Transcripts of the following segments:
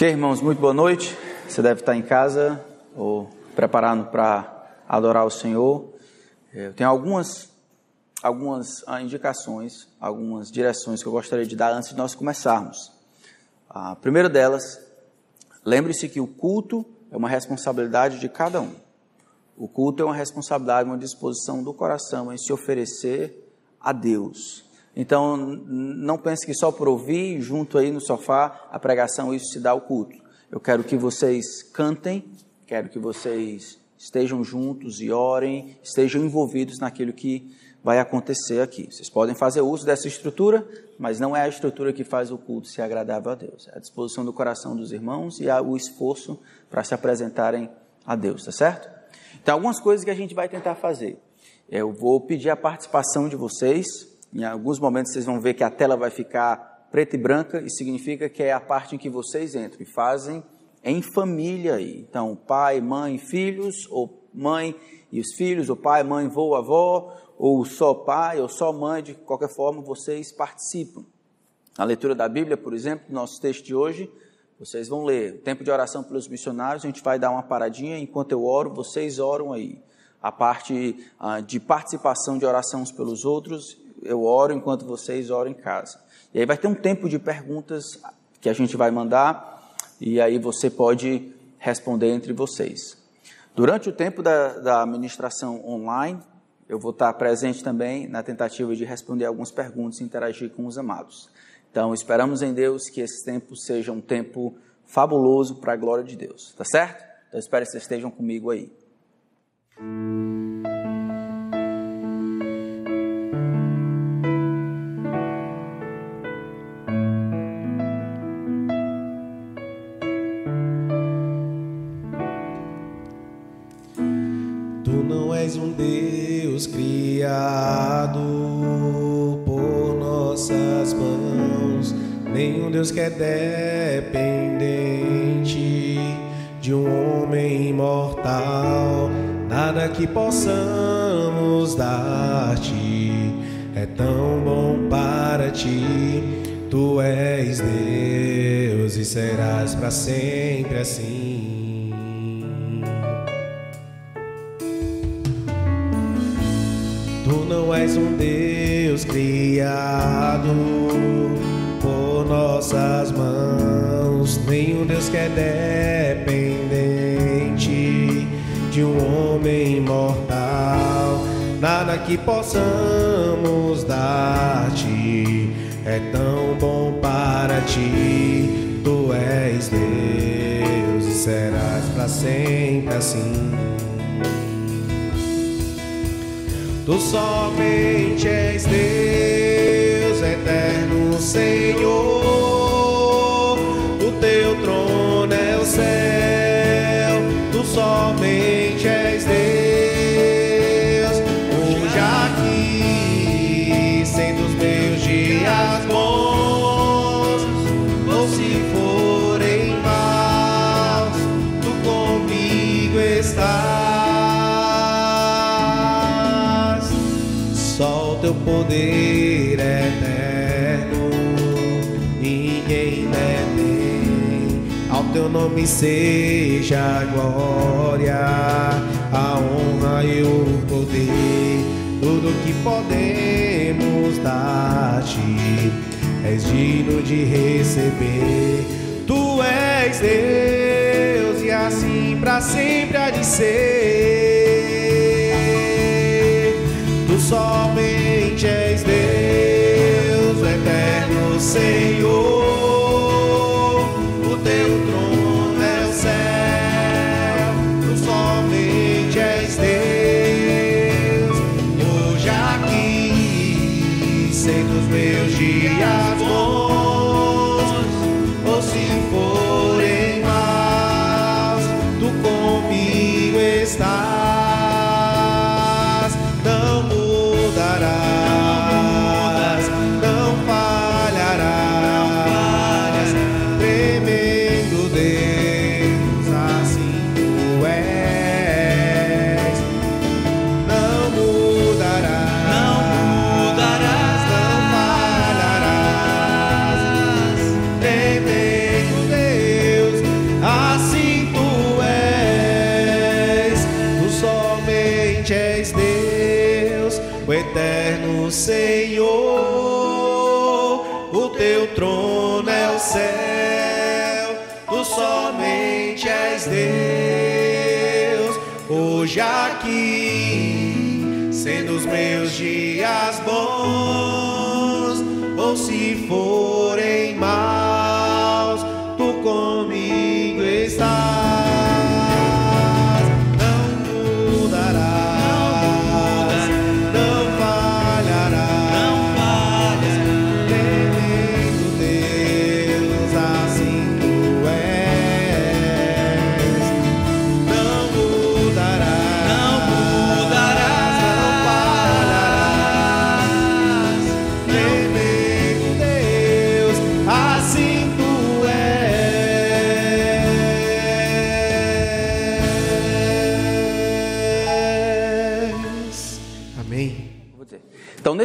Ok, irmãos, muito boa noite. Você deve estar em casa ou preparando para adorar o Senhor. Eu tenho algumas, algumas ah, indicações, algumas direções que eu gostaria de dar antes de nós começarmos. A primeira delas, lembre-se que o culto é uma responsabilidade de cada um. O culto é uma responsabilidade, uma disposição do coração em se oferecer a Deus. Então, não pense que só por ouvir junto aí no sofá a pregação isso se dá o culto. Eu quero que vocês cantem, quero que vocês estejam juntos e orem, estejam envolvidos naquilo que vai acontecer aqui. Vocês podem fazer uso dessa estrutura, mas não é a estrutura que faz o culto ser agradável a Deus. É a disposição do coração dos irmãos e o esforço para se apresentarem a Deus, tá certo? Então, algumas coisas que a gente vai tentar fazer. Eu vou pedir a participação de vocês em alguns momentos vocês vão ver que a tela vai ficar preta e branca e significa que é a parte em que vocês entram e fazem em família aí. Então, pai, mãe, filhos, ou mãe e os filhos, ou pai, mãe, vô, avó, ou só pai, ou só mãe, de qualquer forma, vocês participam. Na leitura da Bíblia, por exemplo, nosso texto de hoje, vocês vão ler. O tempo de oração pelos missionários, a gente vai dar uma paradinha, enquanto eu oro, vocês oram aí. A parte ah, de participação de oração uns pelos outros, eu oro enquanto vocês oram em casa. E aí vai ter um tempo de perguntas que a gente vai mandar e aí você pode responder entre vocês. Durante o tempo da, da administração online, eu vou estar presente também na tentativa de responder algumas perguntas e interagir com os amados. Então, esperamos em Deus que esse tempo seja um tempo fabuloso para a glória de Deus, tá certo? Então, espero que vocês estejam comigo aí. Deus que é dependente de um homem imortal. Nada que possamos dar-te é tão bom para ti. Tu és Deus e serás para sempre assim. Criado nossas mãos. Nenhum Deus que é dependente de um homem imortal. Nada que possamos dar-te é tão bom para ti. Tu és Deus e serás para sempre assim. Tu somente és Deus eterno Senhor. Nome seja a glória, a honra e o poder, tudo que podemos dar-te, és digno de receber. Tu és Deus e assim para sempre há de ser. Tu somente és Deus, o eterno Senhor.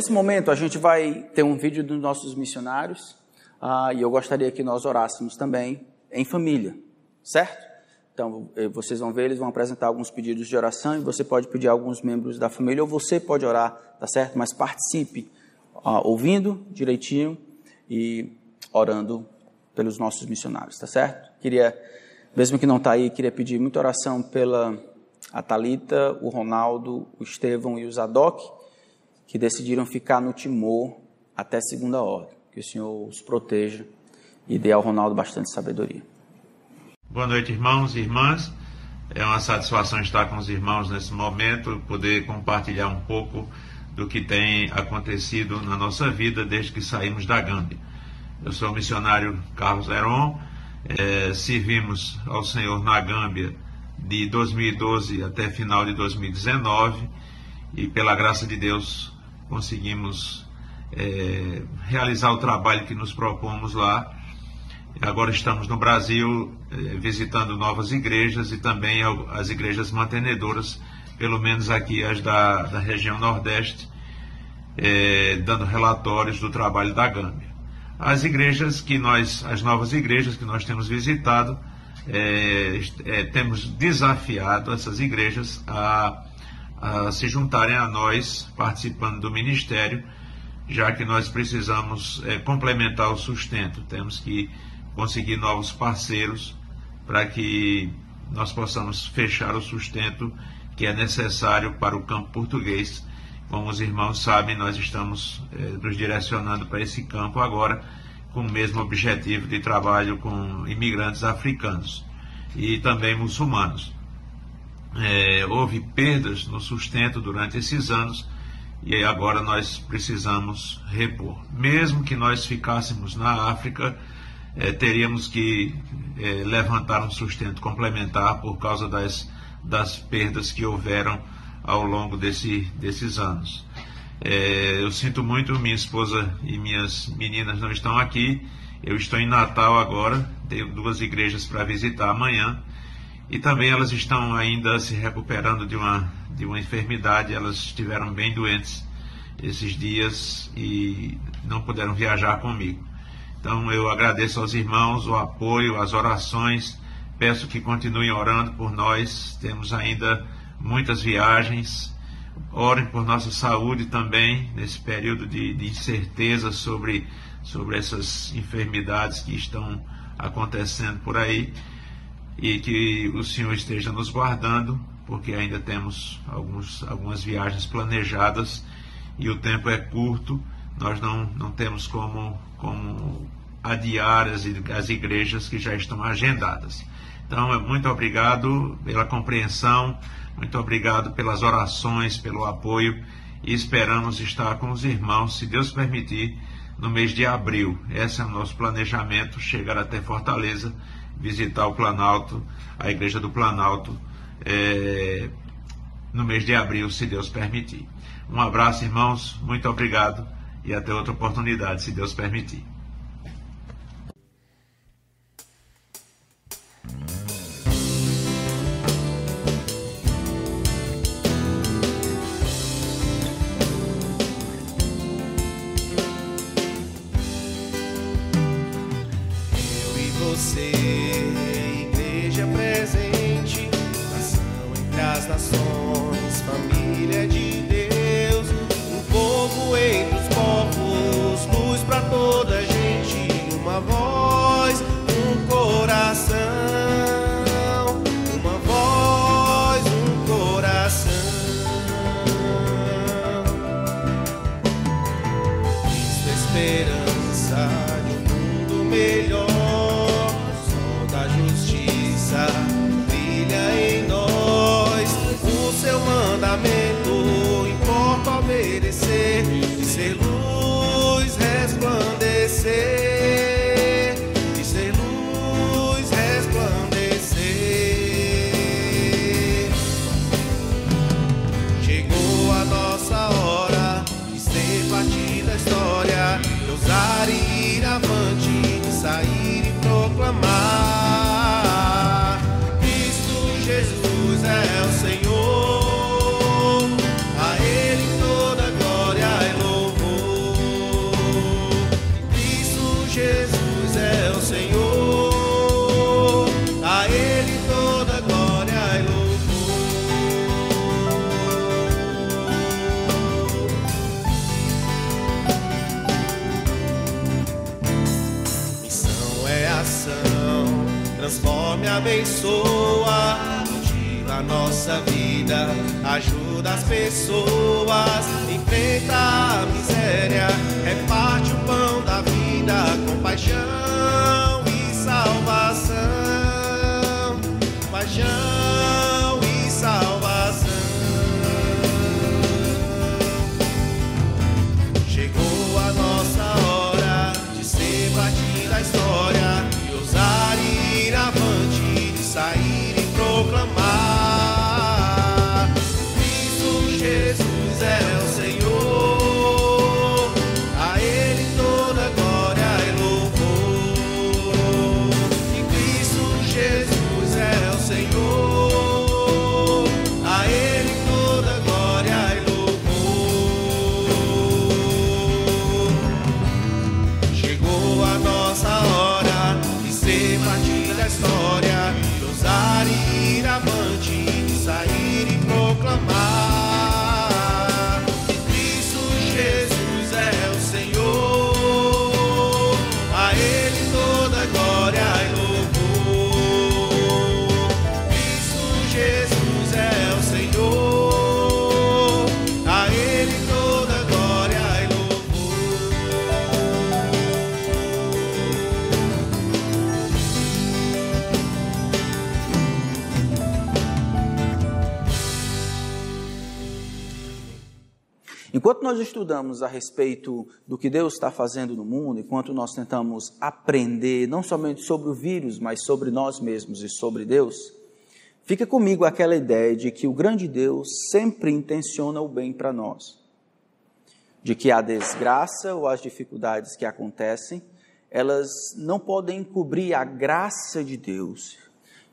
Nesse momento, a gente vai ter um vídeo dos nossos missionários ah, e eu gostaria que nós orássemos também em família, certo? Então, eh, vocês vão ver, eles vão apresentar alguns pedidos de oração e você pode pedir a alguns membros da família ou você pode orar, tá certo? Mas participe ah, ouvindo direitinho e orando pelos nossos missionários, tá certo? Queria, mesmo que não está aí, queria pedir muita oração pela a Talita, o Ronaldo, o Estevão e o Zadok, que decidiram ficar no Timor até segunda ordem. Que o Senhor os proteja e dê ao Ronaldo bastante sabedoria. Boa noite, irmãos e irmãs. É uma satisfação estar com os irmãos nesse momento, poder compartilhar um pouco do que tem acontecido na nossa vida desde que saímos da Gâmbia. Eu sou o missionário Carlos Heron, eh, servimos ao Senhor na Gâmbia de 2012 até final de 2019 e pela graça de Deus conseguimos eh, realizar o trabalho que nos propomos lá. Agora estamos no Brasil eh, visitando novas igrejas e também as igrejas mantenedoras, pelo menos aqui as da, da região Nordeste, eh, dando relatórios do trabalho da Gâmbia. As igrejas que nós, as novas igrejas que nós temos visitado, est- eh, temos desafiado essas igrejas a, a se juntarem a nós, participando do ministério, já que nós precisamos eh, complementar o sustento. Temos que conseguir novos parceiros para que nós possamos fechar o sustento que é necessário para o campo português. Como os irmãos sabem, nós estamos eh, nos direcionando para esse campo agora, com o mesmo objetivo de trabalho com imigrantes africanos e também muçulmanos. Eh, houve perdas no sustento durante esses anos e agora nós precisamos repor. Mesmo que nós ficássemos na África, eh, teríamos que eh, levantar um sustento complementar por causa das, das perdas que houveram ao longo desse, desses anos. Eh, eu sinto muito, minha esposa e minhas meninas não estão aqui. Eu estou em Natal agora, tenho duas igrejas para visitar amanhã e também elas estão ainda se recuperando de uma, de uma enfermidade, elas estiveram bem doentes esses dias e não puderam viajar comigo. Então eu agradeço aos irmãos o apoio, as orações, peço que continuem orando por nós, temos ainda muitas viagens, orem por nossa saúde também nesse período de, de incerteza sobre, sobre essas enfermidades que estão acontecendo por aí e que o Senhor esteja nos guardando, porque ainda temos alguns, algumas viagens planejadas e o tempo é curto, nós não, não temos como, como adiar as, as igrejas que já estão agendadas. Então, muito obrigado pela compreensão, muito obrigado pelas orações, pelo apoio e esperamos estar com os irmãos, se Deus permitir, no mês de abril. Esse é o nosso planejamento, chegar até Fortaleza visitar o Planalto, a Igreja do Planalto, é, no mês de abril, se Deus permitir. Um abraço, irmãos, muito obrigado e até outra oportunidade, se Deus permitir. Eu e você, entre abençoa, motiva a nossa vida, ajuda as pessoas, enfrenta a miséria, reparte o pão da vida, compaixão e salvação, paixão nós estudamos a respeito do que Deus está fazendo no mundo, enquanto nós tentamos aprender não somente sobre o vírus, mas sobre nós mesmos e sobre Deus, fica comigo aquela ideia de que o grande Deus sempre intenciona o bem para nós. De que a desgraça ou as dificuldades que acontecem, elas não podem encobrir a graça de Deus.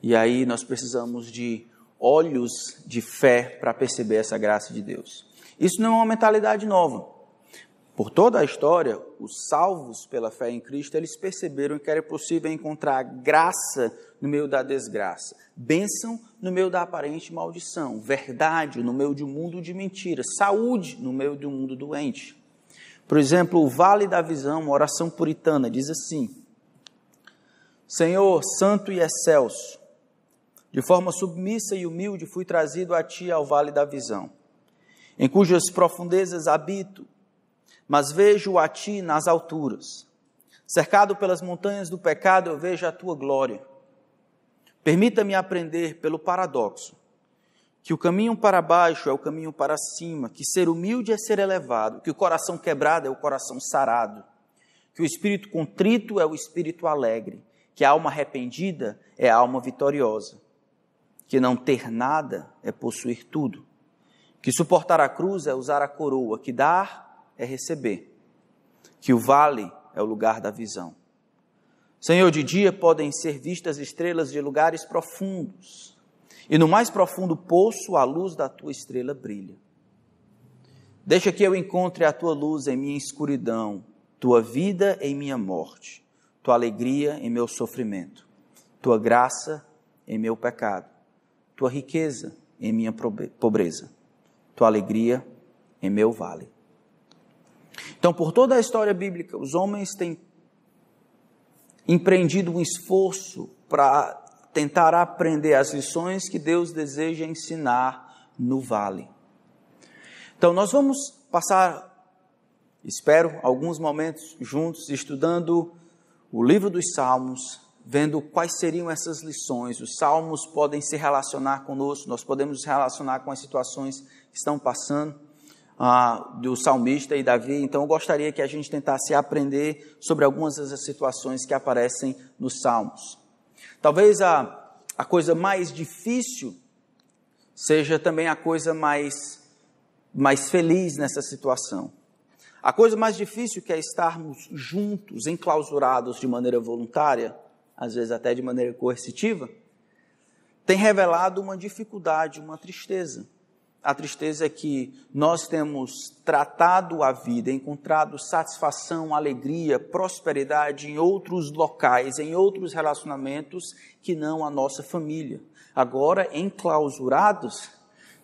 E aí nós precisamos de olhos de fé para perceber essa graça de Deus. Isso não é uma mentalidade nova. Por toda a história, os salvos pela fé em Cristo, eles perceberam que era possível encontrar graça no meio da desgraça, bênção no meio da aparente maldição, verdade no meio de um mundo de mentiras, saúde no meio de um mundo doente. Por exemplo, o Vale da Visão, uma oração puritana, diz assim: Senhor, santo e excelso, de forma submissa e humilde fui trazido a ti ao Vale da Visão em cujas profundezas habito, mas vejo a ti nas alturas. Cercado pelas montanhas do pecado, eu vejo a tua glória. Permita-me aprender pelo paradoxo que o caminho para baixo é o caminho para cima, que ser humilde é ser elevado, que o coração quebrado é o coração sarado, que o espírito contrito é o espírito alegre, que a alma arrependida é a alma vitoriosa, que não ter nada é possuir tudo que suportar a cruz é usar a coroa, que dar é receber, que o vale é o lugar da visão. Senhor, de dia podem ser vistas estrelas de lugares profundos, e no mais profundo poço a luz da tua estrela brilha. Deixa que eu encontre a tua luz em minha escuridão, tua vida em minha morte, tua alegria em meu sofrimento, tua graça em meu pecado, tua riqueza em minha pobreza, tua alegria em meu vale. Então, por toda a história bíblica, os homens têm empreendido um esforço para tentar aprender as lições que Deus deseja ensinar no vale. Então, nós vamos passar, espero, alguns momentos juntos estudando o livro dos Salmos, vendo quais seriam essas lições. Os salmos podem se relacionar conosco, nós podemos nos relacionar com as situações que estão passando ah, do salmista e Davi. Então, eu gostaria que a gente tentasse aprender sobre algumas das situações que aparecem nos salmos. Talvez a, a coisa mais difícil seja também a coisa mais, mais feliz nessa situação. A coisa mais difícil que é estarmos juntos, enclausurados de maneira voluntária, às vezes até de maneira coercitiva, tem revelado uma dificuldade, uma tristeza. A tristeza é que nós temos tratado a vida, encontrado satisfação, alegria, prosperidade em outros locais, em outros relacionamentos que não a nossa família. Agora, enclausurados,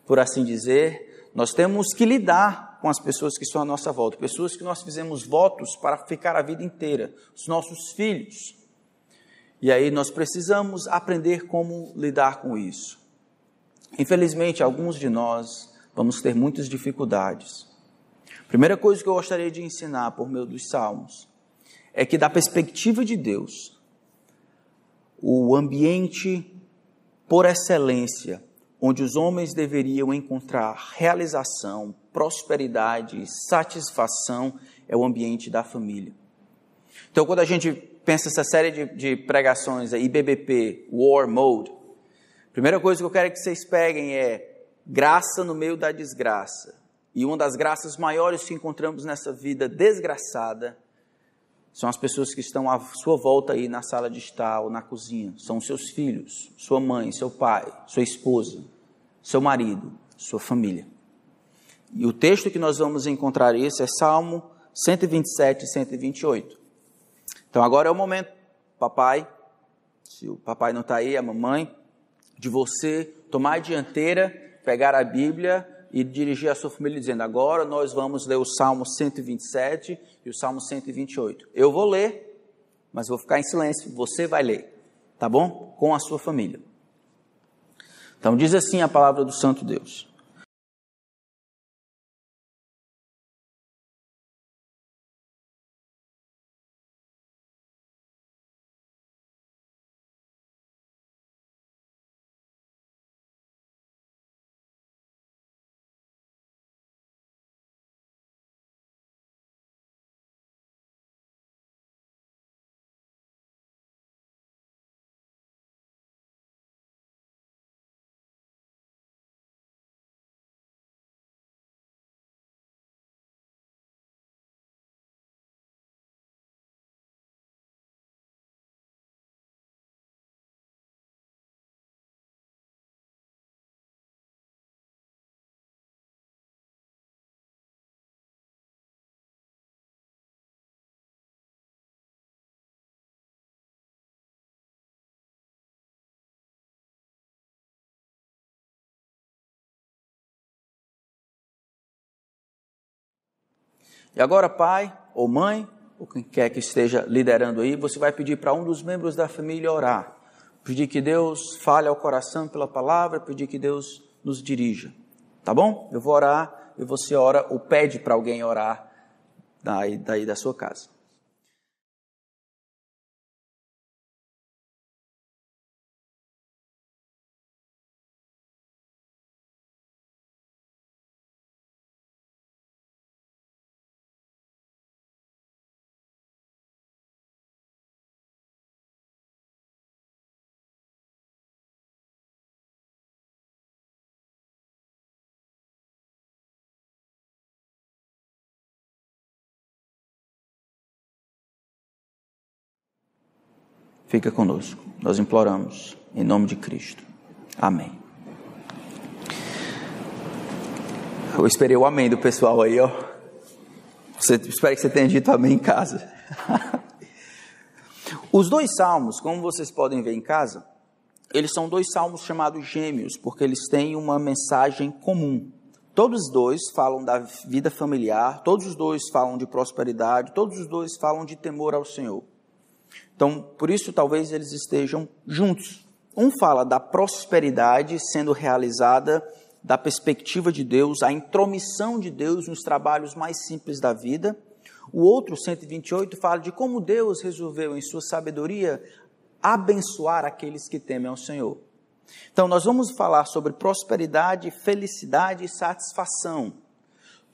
por assim dizer, nós temos que lidar com as pessoas que estão à nossa volta, pessoas que nós fizemos votos para ficar a vida inteira, os nossos filhos, e aí nós precisamos aprender como lidar com isso. Infelizmente, alguns de nós vamos ter muitas dificuldades. Primeira coisa que eu gostaria de ensinar por meio dos Salmos é que, da perspectiva de Deus, o ambiente por excelência onde os homens deveriam encontrar realização, prosperidade, satisfação é o ambiente da família. Então, quando a gente pensa essa série de, de pregações aí, BBP, War Mode, primeira coisa que eu quero que vocês peguem é graça no meio da desgraça. E uma das graças maiores que encontramos nessa vida desgraçada são as pessoas que estão à sua volta aí na sala de estar ou na cozinha. São seus filhos, sua mãe, seu pai, sua esposa, seu marido, sua família. E o texto que nós vamos encontrar isso é Salmo 127 e 128. Então agora é o momento, papai, se o papai não está aí, a mamãe, de você tomar a dianteira, pegar a Bíblia e dirigir a sua família dizendo: agora nós vamos ler o Salmo 127 e o Salmo 128. Eu vou ler, mas vou ficar em silêncio, você vai ler, tá bom? Com a sua família. Então diz assim a palavra do Santo Deus. E agora, pai ou mãe, ou quem quer que esteja liderando aí, você vai pedir para um dos membros da família orar. Pedir que Deus fale ao coração pela palavra, pedir que Deus nos dirija. Tá bom? Eu vou orar e você ora ou pede para alguém orar daí, daí da sua casa. Fica conosco. Nós imploramos em nome de Cristo. Amém. Eu esperei o amém do pessoal aí, ó. Você, espero que você tenha dito amém em casa. Os dois salmos, como vocês podem ver em casa, eles são dois salmos chamados gêmeos, porque eles têm uma mensagem comum. Todos os dois falam da vida familiar, todos os dois falam de prosperidade, todos os dois falam de temor ao Senhor. Então, por isso, talvez eles estejam juntos. Um fala da prosperidade sendo realizada da perspectiva de Deus, a intromissão de Deus nos trabalhos mais simples da vida. O outro, 128, fala de como Deus resolveu, em sua sabedoria, abençoar aqueles que temem ao Senhor. Então, nós vamos falar sobre prosperidade, felicidade e satisfação.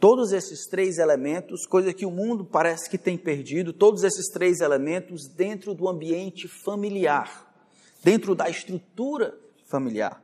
Todos esses três elementos, coisa que o mundo parece que tem perdido, todos esses três elementos dentro do ambiente familiar, dentro da estrutura familiar.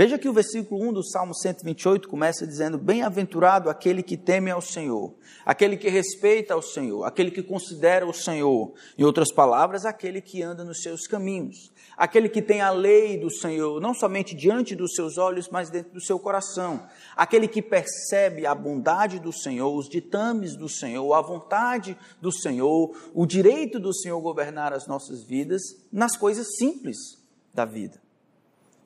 Veja que o versículo 1 do Salmo 128 começa dizendo: Bem-aventurado aquele que teme ao Senhor, aquele que respeita ao Senhor, aquele que considera o Senhor. Em outras palavras, aquele que anda nos seus caminhos, aquele que tem a lei do Senhor, não somente diante dos seus olhos, mas dentro do seu coração, aquele que percebe a bondade do Senhor, os ditames do Senhor, a vontade do Senhor, o direito do Senhor governar as nossas vidas nas coisas simples da vida.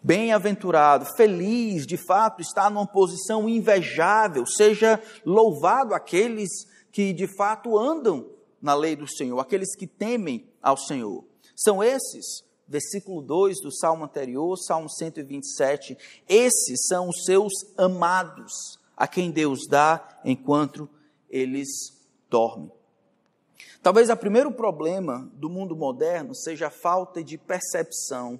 Bem-aventurado, feliz, de fato, está numa posição invejável. Seja louvado aqueles que de fato andam na lei do Senhor, aqueles que temem ao Senhor. São esses, versículo 2 do salmo anterior, Salmo 127, esses são os seus amados, a quem Deus dá enquanto eles dormem. Talvez o primeiro problema do mundo moderno seja a falta de percepção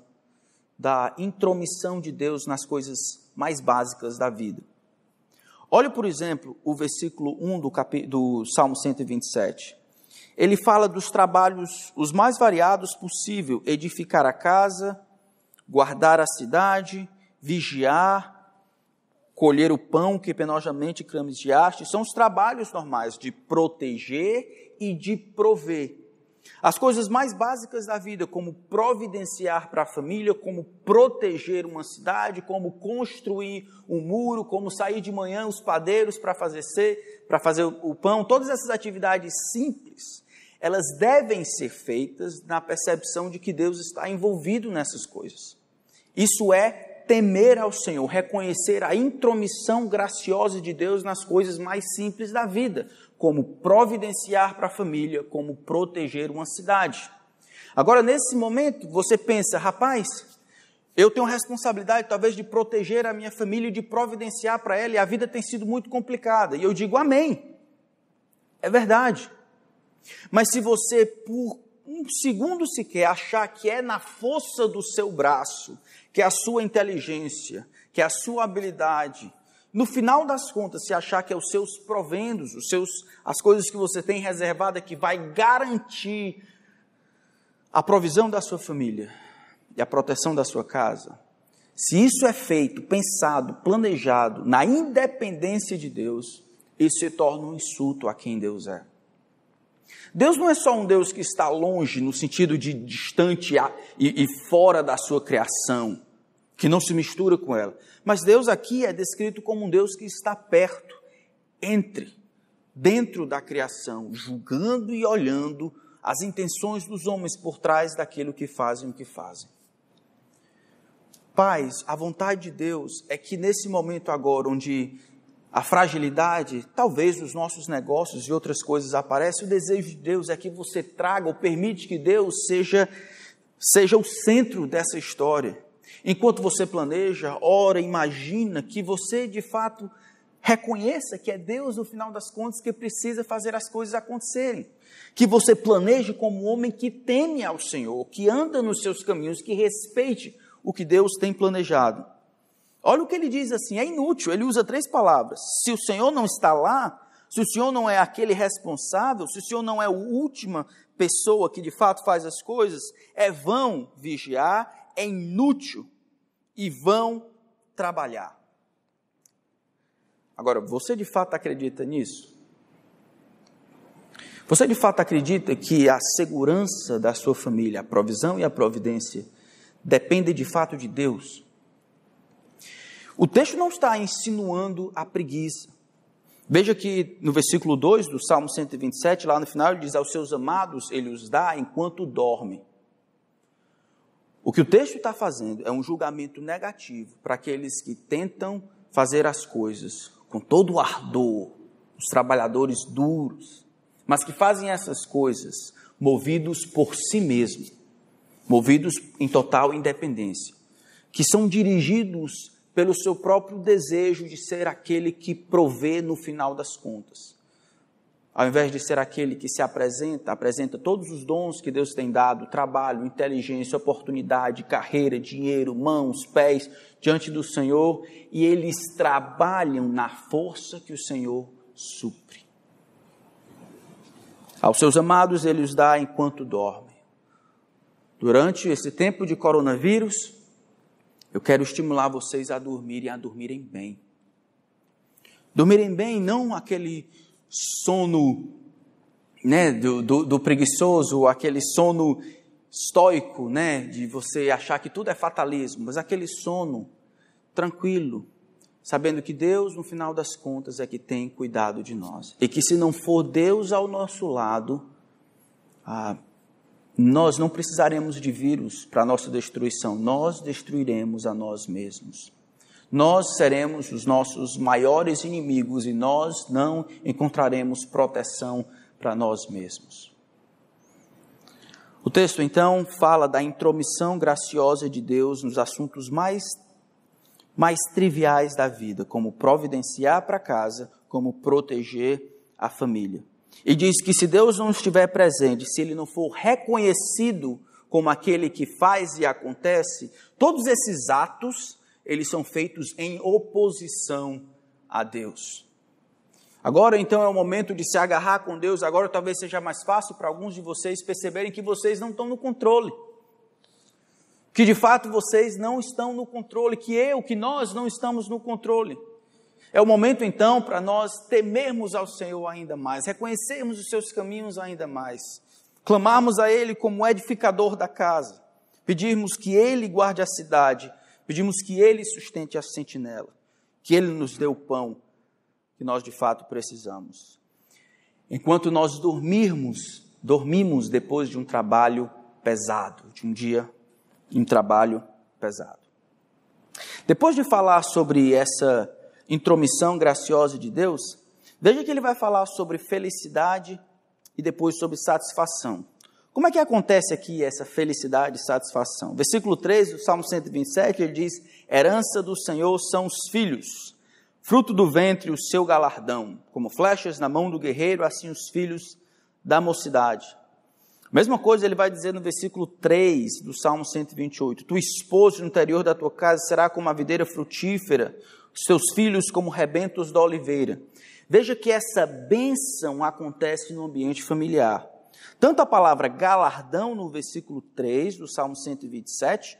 da intromissão de Deus nas coisas mais básicas da vida. Olhe, por exemplo, o versículo 1 do, cap... do Salmo 127. Ele fala dos trabalhos os mais variados possível: edificar a casa, guardar a cidade, vigiar, colher o pão que penosamente crames de haste. São os trabalhos normais de proteger e de prover. As coisas mais básicas da vida, como providenciar para a família, como proteger uma cidade, como construir um muro, como sair de manhã os padeiros para fazer ser, para fazer o pão, todas essas atividades simples, elas devem ser feitas na percepção de que Deus está envolvido nessas coisas. Isso é temer ao Senhor, reconhecer a intromissão graciosa de Deus nas coisas mais simples da vida como providenciar para a família, como proteger uma cidade. Agora, nesse momento, você pensa, rapaz, eu tenho responsabilidade talvez de proteger a minha família e de providenciar para ela, e a vida tem sido muito complicada. E eu digo amém. É verdade. Mas se você, por um segundo sequer, achar que é na força do seu braço, que é a sua inteligência, que é a sua habilidade, no final das contas, se achar que é os seus provendos, os seus, as coisas que você tem reservada que vai garantir a provisão da sua família e a proteção da sua casa, se isso é feito, pensado, planejado na independência de Deus, isso se torna um insulto a quem Deus é. Deus não é só um Deus que está longe, no sentido de distante e, e fora da sua criação, que não se mistura com ela. Mas Deus aqui é descrito como um Deus que está perto, entre, dentro da criação, julgando e olhando as intenções dos homens por trás daquilo que fazem o que fazem. Pais, a vontade de Deus é que nesse momento agora, onde a fragilidade, talvez os nossos negócios e outras coisas aparecem, o desejo de Deus é que você traga ou permite que Deus seja, seja o centro dessa história. Enquanto você planeja, ora, imagina que você de fato reconheça que é Deus, no final das contas, que precisa fazer as coisas acontecerem. Que você planeje como um homem que teme ao Senhor, que anda nos seus caminhos, que respeite o que Deus tem planejado. Olha o que ele diz assim: é inútil. Ele usa três palavras. Se o Senhor não está lá, se o Senhor não é aquele responsável, se o Senhor não é a última pessoa que de fato faz as coisas, é vão vigiar, é inútil e vão trabalhar. Agora, você de fato acredita nisso? Você de fato acredita que a segurança da sua família, a provisão e a providência depende de fato de Deus? O texto não está insinuando a preguiça. Veja que no versículo 2 do Salmo 127, lá no final, ele diz: Aos seus amados ele os dá enquanto dormem. O que o texto está fazendo é um julgamento negativo para aqueles que tentam fazer as coisas com todo o ardor, os trabalhadores duros, mas que fazem essas coisas movidos por si mesmos, movidos em total independência, que são dirigidos pelo seu próprio desejo de ser aquele que provê no final das contas. Ao invés de ser aquele que se apresenta, apresenta todos os dons que Deus tem dado, trabalho, inteligência, oportunidade, carreira, dinheiro, mãos, pés, diante do Senhor, e eles trabalham na força que o Senhor supre. Aos seus amados ele os dá enquanto dormem. Durante esse tempo de coronavírus, eu quero estimular vocês a dormirem, a dormirem bem. Dormirem bem, não aquele sono né, do, do, do preguiçoso, aquele sono estoico, né, de você achar que tudo é fatalismo, mas aquele sono tranquilo, sabendo que Deus, no final das contas, é que tem cuidado de nós. E que se não for Deus ao nosso lado, ah, nós não precisaremos de vírus para nossa destruição, nós destruiremos a nós mesmos. Nós seremos os nossos maiores inimigos e nós não encontraremos proteção para nós mesmos. O texto então fala da intromissão graciosa de Deus nos assuntos mais mais triviais da vida, como providenciar para casa, como proteger a família. E diz que se Deus não estiver presente, se ele não for reconhecido como aquele que faz e acontece, todos esses atos, eles são feitos em oposição a Deus. Agora então é o momento de se agarrar com Deus, agora talvez seja mais fácil para alguns de vocês perceberem que vocês não estão no controle que de fato vocês não estão no controle, que eu, que nós não estamos no controle. É o momento então para nós temermos ao Senhor ainda mais, reconhecermos os seus caminhos ainda mais, clamarmos a Ele como edificador da casa, pedirmos que Ele guarde a cidade, pedimos que Ele sustente a sentinela, que Ele nos dê o pão que nós de fato precisamos. Enquanto nós dormirmos, dormimos depois de um trabalho pesado, de um dia um trabalho pesado. Depois de falar sobre essa intromissão graciosa de Deus, veja que ele vai falar sobre felicidade e depois sobre satisfação. Como é que acontece aqui essa felicidade e satisfação? Versículo 13 do Salmo 127, ele diz: Herança do Senhor são os filhos, fruto do ventre o seu galardão, como flechas na mão do guerreiro, assim os filhos da mocidade. Mesma coisa ele vai dizer no versículo 3 do Salmo 128. Tu esposo no interior da tua casa será como a videira frutífera, os teus filhos como rebentos da oliveira. Veja que essa bênção acontece no ambiente familiar. Tanto a palavra galardão no versículo 3 do Salmo 127,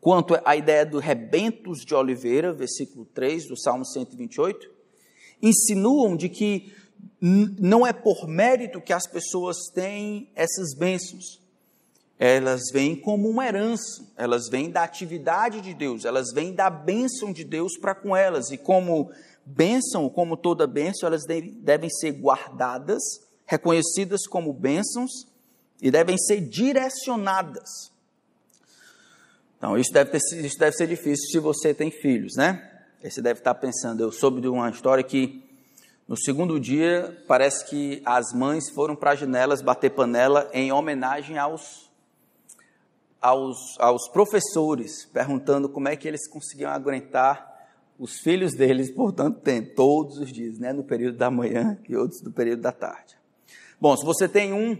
quanto a ideia do rebentos de oliveira, versículo 3 do Salmo 128, insinuam de que não é por mérito que as pessoas têm essas bênçãos. Elas vêm como uma herança, elas vêm da atividade de Deus, elas vêm da bênção de Deus para com elas. E como bênção, como toda bênção, elas devem ser guardadas, reconhecidas como bênçãos e devem ser direcionadas. Então, isso deve, ter, isso deve ser difícil se você tem filhos, né? Você deve estar pensando, eu soube de uma história que no segundo dia, parece que as mães foram para as janelas bater panela em homenagem aos, aos, aos professores, perguntando como é que eles conseguiam aguentar os filhos deles por tanto tempo, todos os dias, né? no período da manhã e outros no período da tarde. Bom, se você tem um,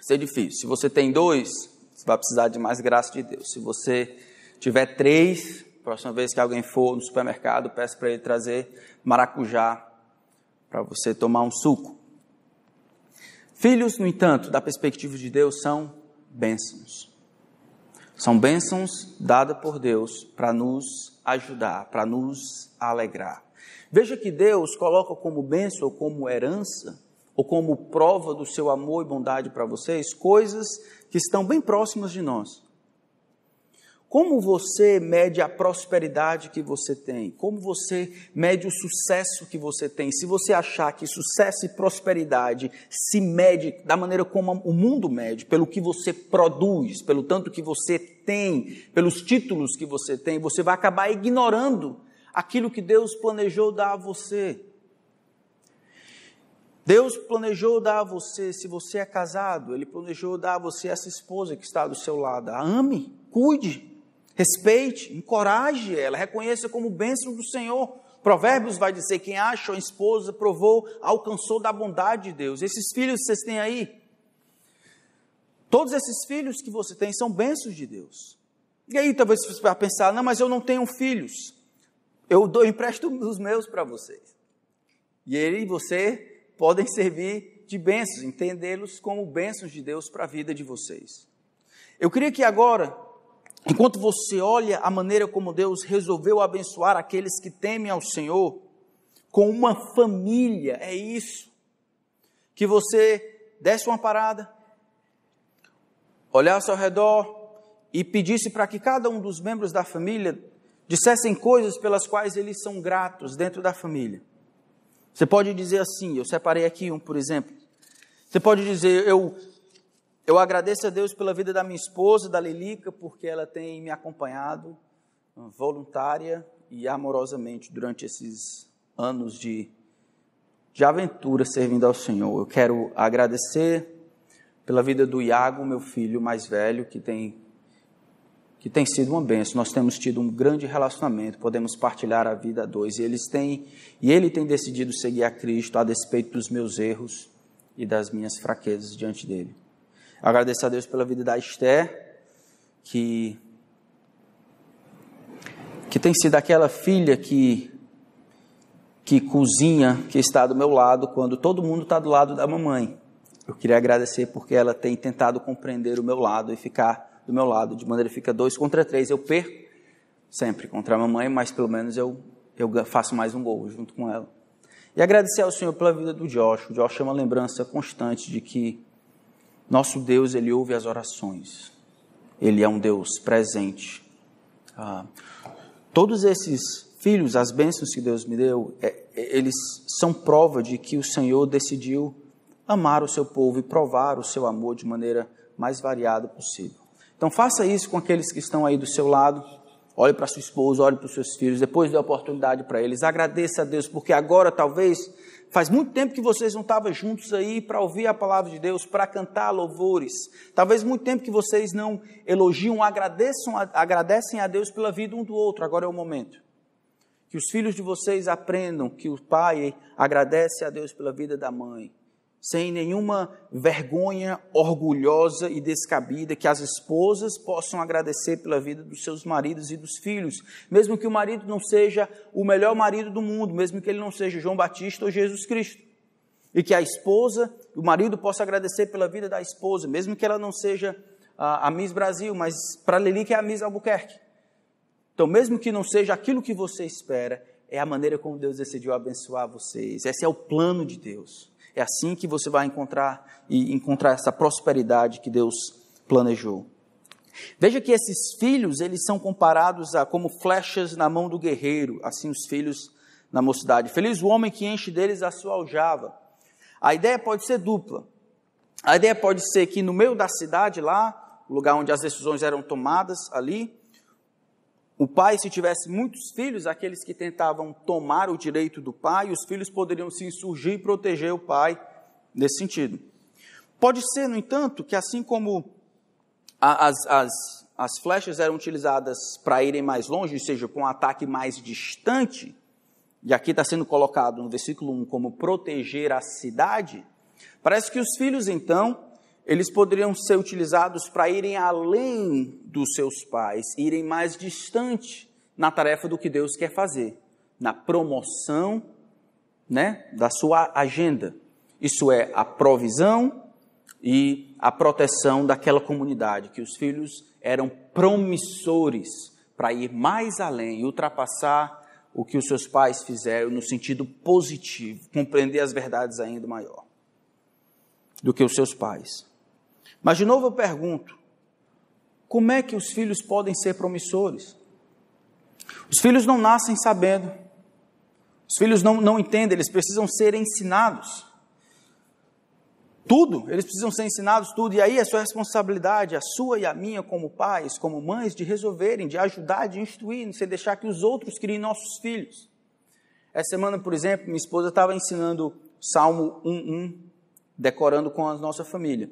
isso é difícil. Se você tem dois, você vai precisar de mais graça de Deus. Se você tiver três, próxima vez que alguém for no supermercado, peça para ele trazer maracujá para você tomar um suco. Filhos, no entanto, da perspectiva de Deus, são bênçãos. São bênçãos dadas por Deus para nos ajudar, para nos alegrar. Veja que Deus coloca como bênção como herança, ou como prova do seu amor e bondade para vocês, coisas que estão bem próximas de nós. Como você mede a prosperidade que você tem? Como você mede o sucesso que você tem? Se você achar que sucesso e prosperidade se mede da maneira como o mundo mede, pelo que você produz, pelo tanto que você tem, pelos títulos que você tem, você vai acabar ignorando aquilo que Deus planejou dar a você. Deus planejou dar a você, se você é casado, Ele planejou dar a você essa esposa que está do seu lado. A ame, cuide, respeite, encoraje ela, reconheça como bênção do Senhor. Provérbios vai dizer: quem acha uma esposa provou, alcançou da bondade de Deus. Esses filhos que vocês têm aí, todos esses filhos que você tem são bênçãos de Deus. E aí talvez você vai pensar: não, mas eu não tenho filhos. Eu dou empresto os meus para vocês. E ele e você podem servir de bênçãos, entendê-los como bênçãos de Deus para a vida de vocês. Eu queria que agora, enquanto você olha a maneira como Deus resolveu abençoar aqueles que temem ao Senhor, com uma família, é isso, que você desse uma parada, olhasse ao redor e pedisse para que cada um dos membros da família dissessem coisas pelas quais eles são gratos dentro da família. Você pode dizer assim, eu separei aqui um, por exemplo. Você pode dizer, eu, eu agradeço a Deus pela vida da minha esposa, da Lelica, porque ela tem me acompanhado voluntária e amorosamente durante esses anos de, de aventura servindo ao Senhor. Eu quero agradecer pela vida do Iago, meu filho mais velho, que tem que tem sido uma benção. Nós temos tido um grande relacionamento, podemos partilhar a vida a dois. E eles têm, e ele tem decidido seguir a Cristo a despeito dos meus erros e das minhas fraquezas diante dele. Agradeço a Deus pela vida da Esther, que que tem sido aquela filha que que cozinha, que está do meu lado quando todo mundo está do lado da mamãe. Eu queria agradecer porque ela tem tentado compreender o meu lado e ficar do meu lado, de maneira que fica dois contra três. Eu perco sempre contra a mamãe, mas pelo menos eu, eu faço mais um gol junto com ela. E agradecer ao Senhor pela vida do Josh. O Josh é uma lembrança constante de que nosso Deus, ele ouve as orações. Ele é um Deus presente. Ah, todos esses filhos, as bênçãos que Deus me deu, é, eles são prova de que o Senhor decidiu amar o seu povo e provar o seu amor de maneira mais variada possível. Então faça isso com aqueles que estão aí do seu lado. Olhe para sua esposa, olhe para os seus filhos, depois dê oportunidade para eles. Agradeça a Deus, porque agora talvez faz muito tempo que vocês não estavam juntos aí para ouvir a palavra de Deus, para cantar louvores. Talvez muito tempo que vocês não elogiam, agradeçam, agradecem a Deus pela vida um do outro. Agora é o momento. Que os filhos de vocês aprendam que o pai agradece a Deus pela vida da mãe sem nenhuma vergonha orgulhosa e descabida, que as esposas possam agradecer pela vida dos seus maridos e dos filhos, mesmo que o marido não seja o melhor marido do mundo, mesmo que ele não seja João Batista ou Jesus Cristo. E que a esposa, o marido possa agradecer pela vida da esposa, mesmo que ela não seja a, a Miss Brasil, mas para Lili que é a Miss Albuquerque. Então, mesmo que não seja aquilo que você espera, é a maneira como Deus decidiu abençoar vocês. Esse é o plano de Deus. É assim que você vai encontrar e encontrar essa prosperidade que Deus planejou. Veja que esses filhos, eles são comparados a como flechas na mão do guerreiro, assim os filhos na mocidade. Feliz o homem que enche deles a sua aljava. A ideia pode ser dupla. A ideia pode ser que no meio da cidade lá, o lugar onde as decisões eram tomadas ali, o pai, se tivesse muitos filhos, aqueles que tentavam tomar o direito do pai, os filhos poderiam se insurgir e proteger o pai nesse sentido. Pode ser, no entanto, que assim como as, as, as flechas eram utilizadas para irem mais longe, ou seja, com um ataque mais distante, e aqui está sendo colocado no versículo 1 como proteger a cidade, parece que os filhos, então, eles poderiam ser utilizados para irem além dos seus pais, irem mais distante na tarefa do que Deus quer fazer, na promoção né, da sua agenda. Isso é a provisão e a proteção daquela comunidade, que os filhos eram promissores para ir mais além e ultrapassar o que os seus pais fizeram no sentido positivo, compreender as verdades ainda maior do que os seus pais. Mas de novo eu pergunto: Como é que os filhos podem ser promissores? Os filhos não nascem sabendo. Os filhos não, não entendem, eles precisam ser ensinados. Tudo, eles precisam ser ensinados tudo, e aí é sua responsabilidade, a sua e a minha, como pais, como mães, de resolverem, de ajudar, de instruir, sem deixar que os outros criem nossos filhos. Essa semana, por exemplo, minha esposa estava ensinando Salmo 1.1, decorando com a nossa família.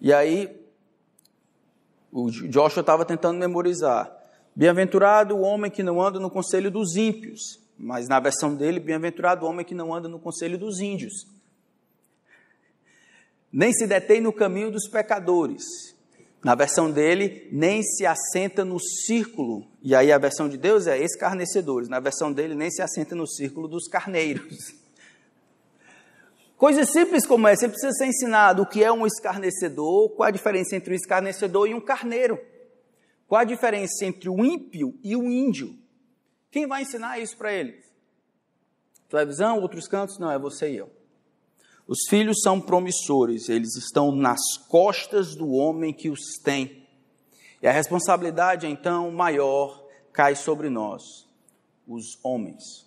E aí, o Joshua estava tentando memorizar. Bem-aventurado o homem que não anda no conselho dos ímpios, mas na versão dele, bem-aventurado o homem que não anda no conselho dos índios nem se detém no caminho dos pecadores. Na versão dele, nem se assenta no círculo. E aí a versão de Deus é escarnecedores. Na versão dele, nem se assenta no círculo dos carneiros. Coisas simples como essa, você precisa ser ensinado o que é um escarnecedor, qual a diferença entre um escarnecedor e um carneiro. Qual a diferença entre o ímpio e o índio? Quem vai ensinar isso para eles? Televisão, outros cantos? Não, é você e eu. Os filhos são promissores, eles estão nas costas do homem que os tem. E a responsabilidade, então, maior cai sobre nós, os homens.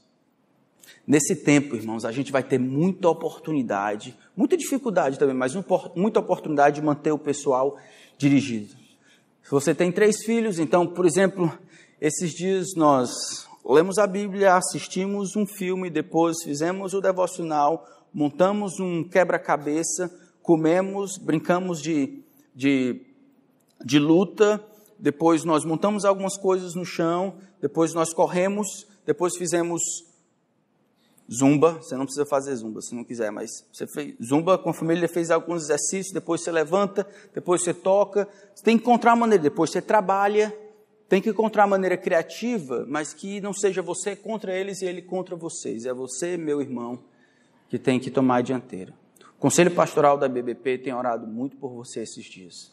Nesse tempo, irmãos, a gente vai ter muita oportunidade, muita dificuldade também, mas muita oportunidade de manter o pessoal dirigido. Se você tem três filhos, então, por exemplo, esses dias nós lemos a Bíblia, assistimos um filme, depois fizemos o devocional, montamos um quebra-cabeça, comemos, brincamos de, de, de luta, depois nós montamos algumas coisas no chão, depois nós corremos, depois fizemos zumba, você não precisa fazer zumba se não quiser, mas você fez zumba com a família, fez alguns exercícios, depois você levanta, depois você toca, você tem que encontrar maneira, depois você trabalha, tem que encontrar maneira criativa, mas que não seja você contra eles e ele contra vocês, é você, meu irmão, que tem que tomar a dianteira. O Conselho Pastoral da BBP tem orado muito por você esses dias.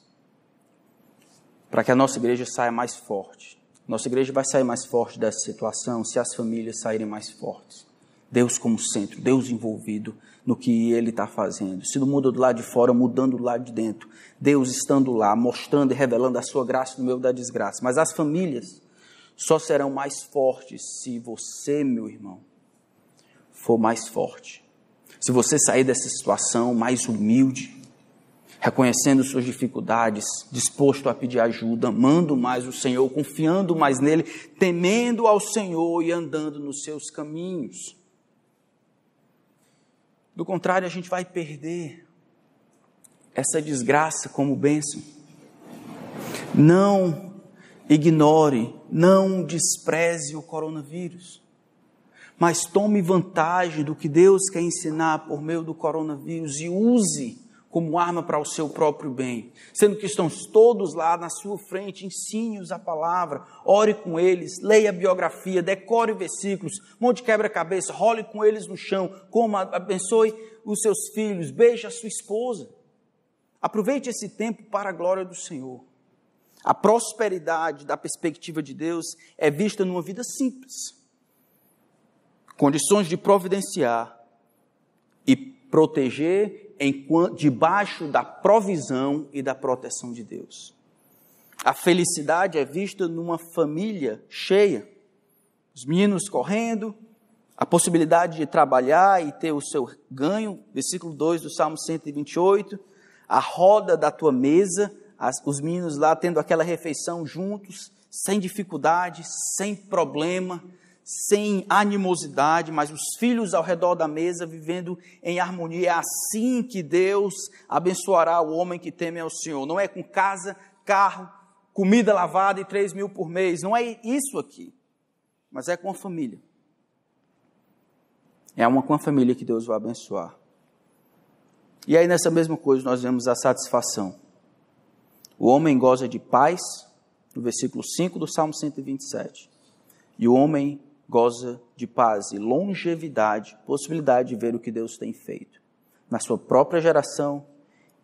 Para que a nossa igreja saia mais forte. Nossa igreja vai sair mais forte dessa situação se as famílias saírem mais fortes. Deus como centro, Deus envolvido no que Ele está fazendo. Se não muda do lado de fora, mudando do lado de dentro. Deus estando lá, mostrando e revelando a sua graça no meio da desgraça. Mas as famílias só serão mais fortes se você, meu irmão, for mais forte. Se você sair dessa situação mais humilde, reconhecendo suas dificuldades, disposto a pedir ajuda, amando mais o Senhor, confiando mais nele, temendo ao Senhor e andando nos seus caminhos. Do contrário, a gente vai perder essa desgraça como bênção. Não ignore, não despreze o coronavírus mas tome vantagem do que Deus quer ensinar por meio do coronavírus e use como arma para o seu próprio bem. Sendo que estão todos lá na sua frente, ensine-os a palavra, ore com eles, leia a biografia, decore versículos, monte quebra-cabeça, role com eles no chão, como abençoe os seus filhos, beije a sua esposa. Aproveite esse tempo para a glória do Senhor. A prosperidade da perspectiva de Deus é vista numa vida simples condições de providenciar e proteger debaixo da provisão e da proteção de Deus. A felicidade é vista numa família cheia, os meninos correndo, a possibilidade de trabalhar e ter o seu ganho, versículo 2 do Salmo 128, a roda da tua mesa, as, os meninos lá tendo aquela refeição juntos, sem dificuldade, sem problema, sem animosidade, mas os filhos ao redor da mesa vivendo em harmonia. É assim que Deus abençoará o homem que teme ao Senhor. Não é com casa, carro, comida lavada e três mil por mês. Não é isso aqui. Mas é com a família. É uma com a família que Deus vai abençoar. E aí, nessa mesma coisa, nós vemos a satisfação. O homem goza de paz, no versículo 5 do Salmo 127. E o homem goza de paz e longevidade, possibilidade de ver o que Deus tem feito na sua própria geração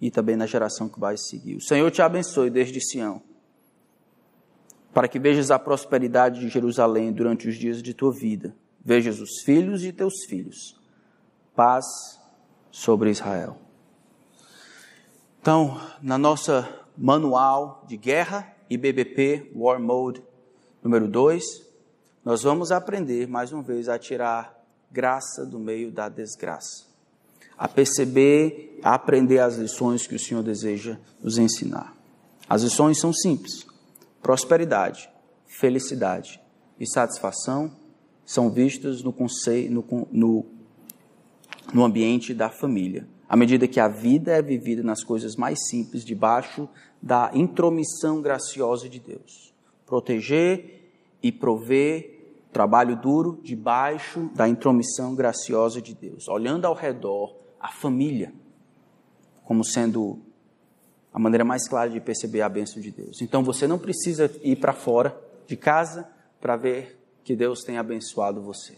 e também na geração que vai seguir. O Senhor te abençoe desde Sião, para que vejas a prosperidade de Jerusalém durante os dias de tua vida, vejas os filhos de teus filhos. Paz sobre Israel. Então, na nossa manual de guerra IBBP War Mode número 2, nós vamos aprender mais uma vez a tirar graça do meio da desgraça, a perceber, a aprender as lições que o Senhor deseja nos ensinar. As lições são simples: prosperidade, felicidade e satisfação são vistas no, conceito, no, no, no ambiente da família, à medida que a vida é vivida nas coisas mais simples, debaixo da intromissão graciosa de Deus. Proteger e prover trabalho duro debaixo da intromissão graciosa de Deus, olhando ao redor a família como sendo a maneira mais clara de perceber a bênção de Deus. Então você não precisa ir para fora de casa para ver que Deus tem abençoado você.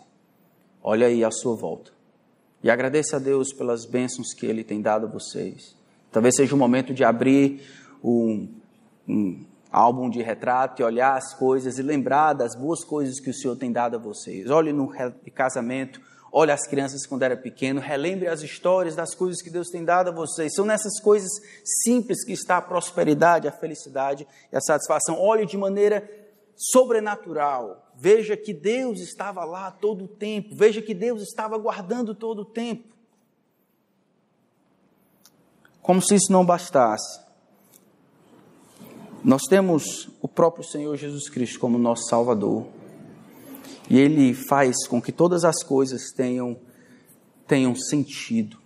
Olha aí à sua volta. E agradeça a Deus pelas bênçãos que Ele tem dado a vocês. Talvez seja o momento de abrir um, um álbum de retrato e olhar as coisas e lembrar das boas coisas que o Senhor tem dado a vocês. Olhe no casamento, olhe as crianças quando era pequeno, relembre as histórias das coisas que Deus tem dado a vocês. São nessas coisas simples que está a prosperidade, a felicidade e a satisfação. Olhe de maneira sobrenatural. Veja que Deus estava lá todo o tempo. Veja que Deus estava guardando todo o tempo. Como se isso não bastasse. Nós temos o próprio Senhor Jesus Cristo como nosso Salvador. E Ele faz com que todas as coisas tenham, tenham sentido.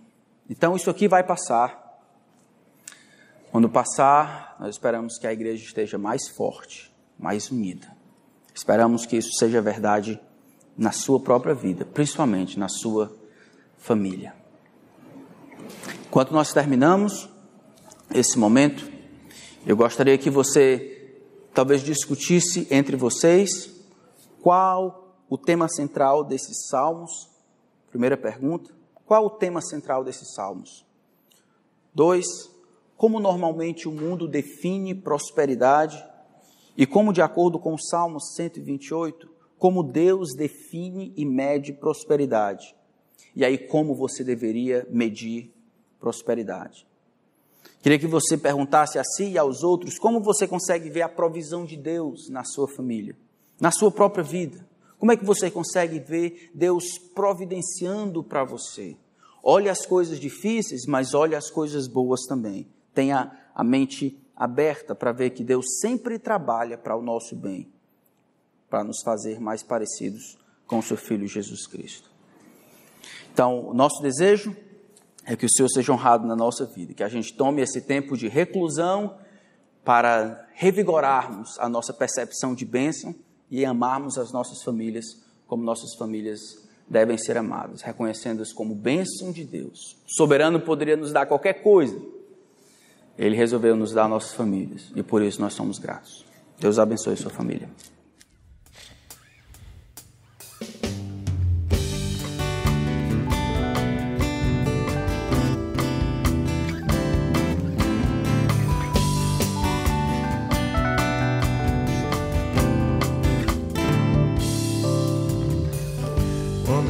Então, isso aqui vai passar. Quando passar, nós esperamos que a igreja esteja mais forte, mais unida. Esperamos que isso seja verdade na sua própria vida, principalmente na sua família. Enquanto nós terminamos esse momento, eu gostaria que você talvez discutisse entre vocês qual o tema central desses salmos. Primeira pergunta: qual o tema central desses salmos? Dois, como normalmente o mundo define prosperidade e como, de acordo com o Salmo 128, como Deus define e mede prosperidade. E aí, como você deveria medir prosperidade. Queria que você perguntasse a si e aos outros como você consegue ver a provisão de Deus na sua família, na sua própria vida. Como é que você consegue ver Deus providenciando para você? Olhe as coisas difíceis, mas olhe as coisas boas também. Tenha a mente aberta para ver que Deus sempre trabalha para o nosso bem, para nos fazer mais parecidos com o seu Filho Jesus Cristo. Então, o nosso desejo é que o Senhor seja honrado na nossa vida, que a gente tome esse tempo de reclusão para revigorarmos a nossa percepção de bênção e amarmos as nossas famílias como nossas famílias devem ser amadas, reconhecendo-as como bênção de Deus. O soberano poderia nos dar qualquer coisa, ele resolveu nos dar nossas famílias e por isso nós somos gratos. Deus abençoe sua família.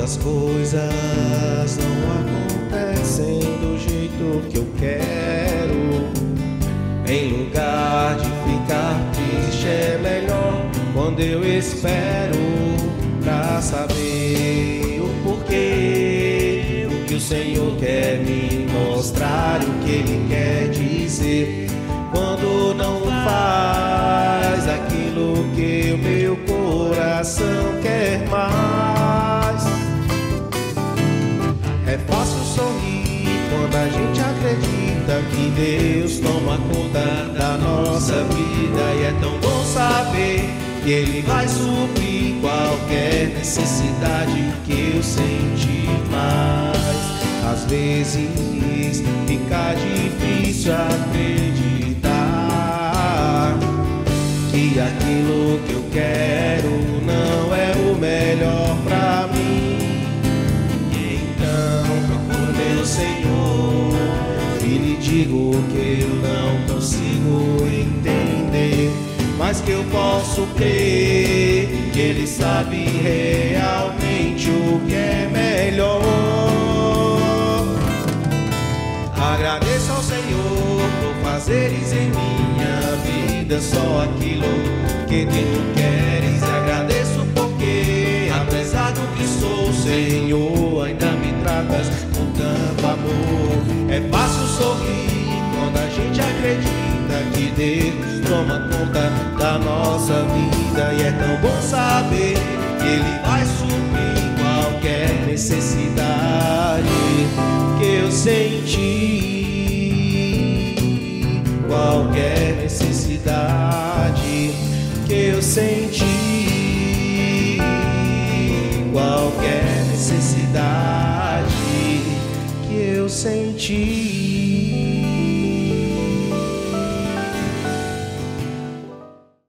As coisas não acontecem do jeito que eu quero. Em lugar de ficar triste, é melhor quando eu espero pra saber o porquê. O que o Senhor quer me mostrar, o que Ele quer dizer. Quando não faz aquilo que o meu coração quer mais. Deus toma conta da nossa vida. E é tão bom saber que Ele vai suprir qualquer necessidade que eu sentir. Mas às vezes fica difícil acreditar mas que eu posso crer que Ele sabe realmente o que é melhor. Agradeço ao Senhor por fazeres em minha vida só aquilo que tu queres. Agradeço porque, apesar do que sou, Senhor, ainda me tratas com tanto amor. É fácil sorrir quando a gente acredita Deus toma conta da nossa vida. E é tão bom saber que Ele vai suprir qualquer necessidade que eu senti qualquer necessidade que eu senti, qualquer necessidade que eu senti.